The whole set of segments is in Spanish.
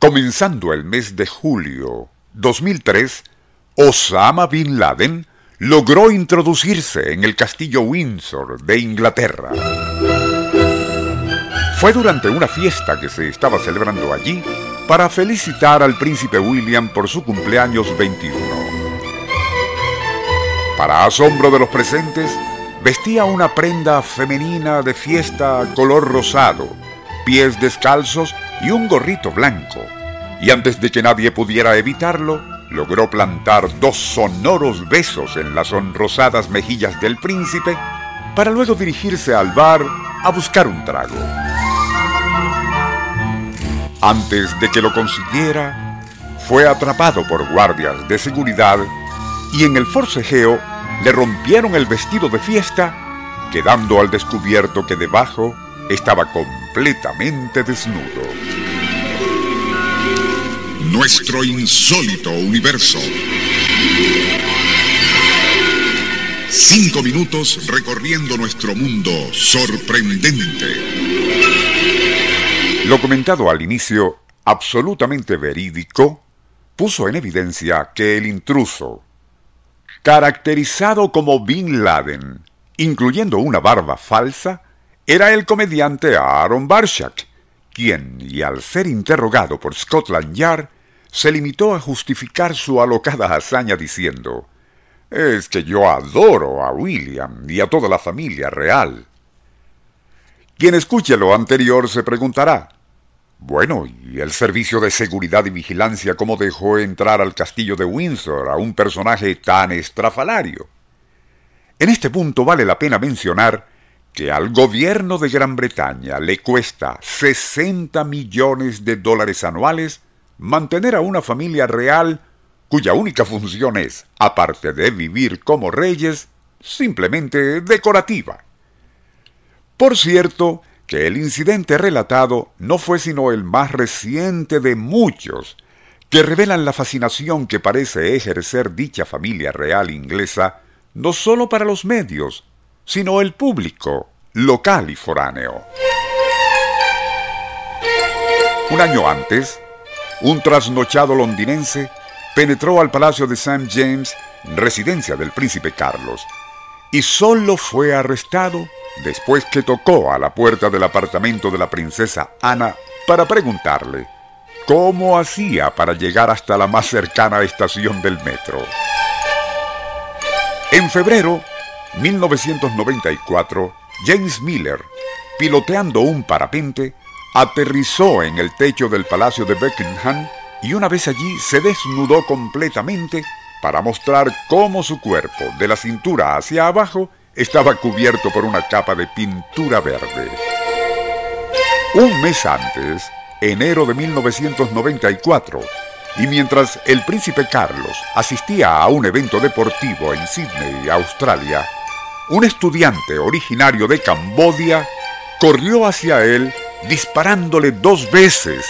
Comenzando el mes de julio 2003, Osama Bin Laden logró introducirse en el castillo Windsor de Inglaterra. Fue durante una fiesta que se estaba celebrando allí para felicitar al príncipe William por su cumpleaños 21. Para asombro de los presentes, vestía una prenda femenina de fiesta color rosado, pies descalzos y un gorrito blanco. Y antes de que nadie pudiera evitarlo, logró plantar dos sonoros besos en las sonrosadas mejillas del príncipe para luego dirigirse al bar a buscar un trago. Antes de que lo consiguiera, fue atrapado por guardias de seguridad y en el forcejeo le rompieron el vestido de fiesta, quedando al descubierto que debajo estaba completamente desnudo. Nuestro insólito universo. Cinco minutos recorriendo nuestro mundo sorprendente. Lo comentado al inicio, absolutamente verídico, puso en evidencia que el intruso, caracterizado como Bin Laden, incluyendo una barba falsa, era el comediante Aaron Barshak, quien, y al ser interrogado por Scotland Yard, se limitó a justificar su alocada hazaña diciendo, es que yo adoro a William y a toda la familia real. Quien escuche lo anterior se preguntará, bueno, ¿y el servicio de seguridad y vigilancia cómo dejó entrar al castillo de Windsor a un personaje tan estrafalario? En este punto vale la pena mencionar que al gobierno de Gran Bretaña le cuesta 60 millones de dólares anuales mantener a una familia real cuya única función es, aparte de vivir como reyes, simplemente decorativa. Por cierto, que el incidente relatado no fue sino el más reciente de muchos que revelan la fascinación que parece ejercer dicha familia real inglesa no sólo para los medios, sino el público, local y foráneo. Un año antes, un trasnochado londinense penetró al Palacio de St. James, residencia del príncipe Carlos, y solo fue arrestado después que tocó a la puerta del apartamento de la princesa Ana para preguntarle cómo hacía para llegar hasta la más cercana estación del metro. En febrero 1994, James Miller, piloteando un parapente, aterrizó en el techo del Palacio de Buckingham y una vez allí se desnudó completamente para mostrar cómo su cuerpo, de la cintura hacia abajo, estaba cubierto por una capa de pintura verde. Un mes antes, enero de 1994, y mientras el príncipe Carlos asistía a un evento deportivo en Sydney, Australia, un estudiante originario de Cambodia corrió hacia él disparándole dos veces,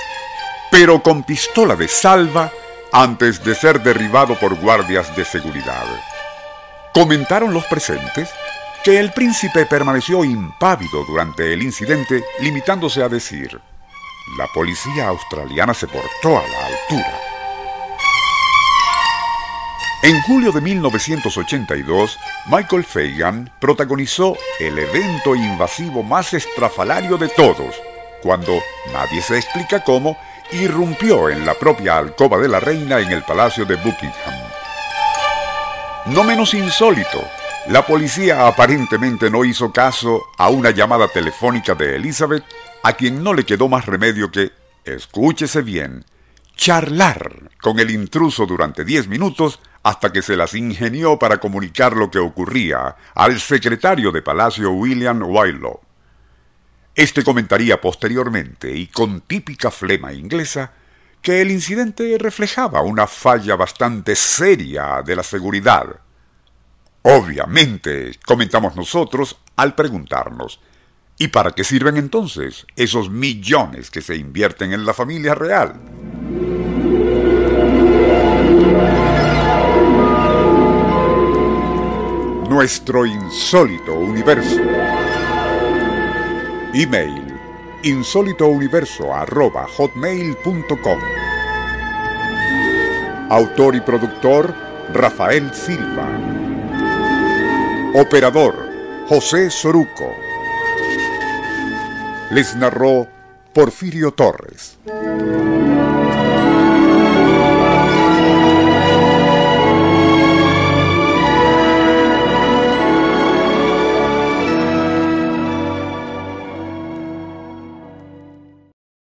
pero con pistola de salva antes de ser derribado por guardias de seguridad. Comentaron los presentes que el príncipe permaneció impávido durante el incidente, limitándose a decir, la policía australiana se portó a la altura. En julio de 1982, Michael Fagan protagonizó el evento invasivo más estrafalario de todos, cuando, nadie se explica cómo, irrumpió en la propia alcoba de la reina en el Palacio de Buckingham. No menos insólito, la policía aparentemente no hizo caso a una llamada telefónica de Elizabeth, a quien no le quedó más remedio que, escúchese bien, charlar con el intruso durante diez minutos hasta que se las ingenió para comunicar lo que ocurría al secretario de Palacio William Wylow. Este comentaría posteriormente y con típica flema inglesa que el incidente reflejaba una falla bastante seria de la seguridad. Obviamente, comentamos nosotros al preguntarnos, ¿y para qué sirven entonces esos millones que se invierten en la familia real? Nuestro insólito universo. Email insólitouniverso.hotmail.com Autor y productor Rafael Silva. Operador José Soruco. Les narró Porfirio Torres.